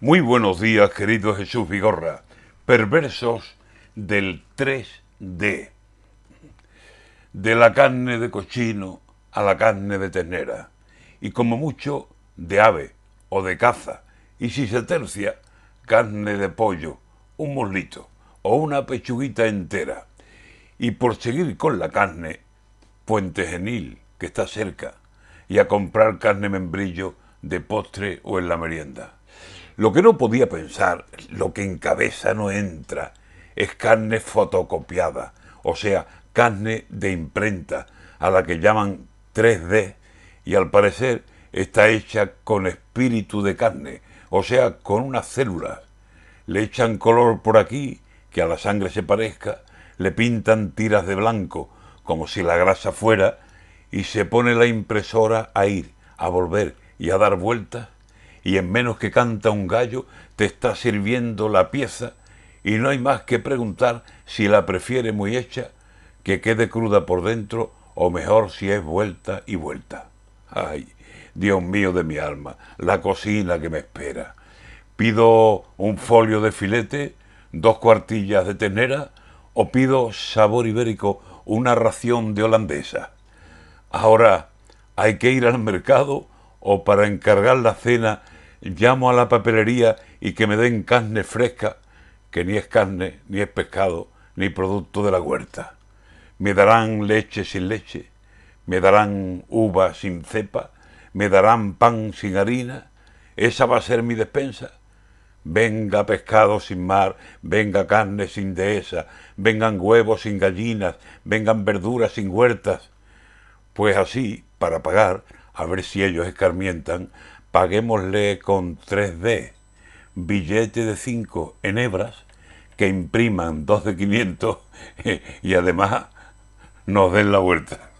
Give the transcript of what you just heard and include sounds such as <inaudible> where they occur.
Muy buenos días, querido Jesús Vigorra. Perversos del 3D. De la carne de cochino a la carne de ternera. Y como mucho, de ave o de caza. Y si se tercia, carne de pollo, un muslito o una pechuguita entera. Y por seguir con la carne, Puente Genil, que está cerca, y a comprar carne membrillo de postre o en la merienda. Lo que no podía pensar, lo que en cabeza no entra, es carne fotocopiada, o sea, carne de imprenta, a la que llaman 3D, y al parecer está hecha con espíritu de carne, o sea, con unas células. Le echan color por aquí, que a la sangre se parezca, le pintan tiras de blanco, como si la grasa fuera, y se pone la impresora a ir, a volver y a dar vueltas, y en menos que canta un gallo te está sirviendo la pieza, y no hay más que preguntar si la prefiere muy hecha, que quede cruda por dentro, o mejor si es vuelta y vuelta. Ay, Dios mío de mi alma, la cocina que me espera. Pido un folio de filete, dos cuartillas de ternera, o pido sabor ibérico una ración de holandesa. Ahora, hay que ir al mercado o para encargar la cena llamo a la papelería y que me den carne fresca, que ni es carne, ni es pescado, ni producto de la huerta. Me darán leche sin leche, me darán uva sin cepa, me darán pan sin harina. Esa va a ser mi despensa. Venga pescado sin mar, venga carne sin dehesa, vengan huevos sin gallinas, vengan verduras sin huertas. Pues así, para pagar, a ver si ellos escarmientan, paguémosle con 3D, billete de 5 en hebras, que impriman dos de 500 <laughs> y además nos den la vuelta.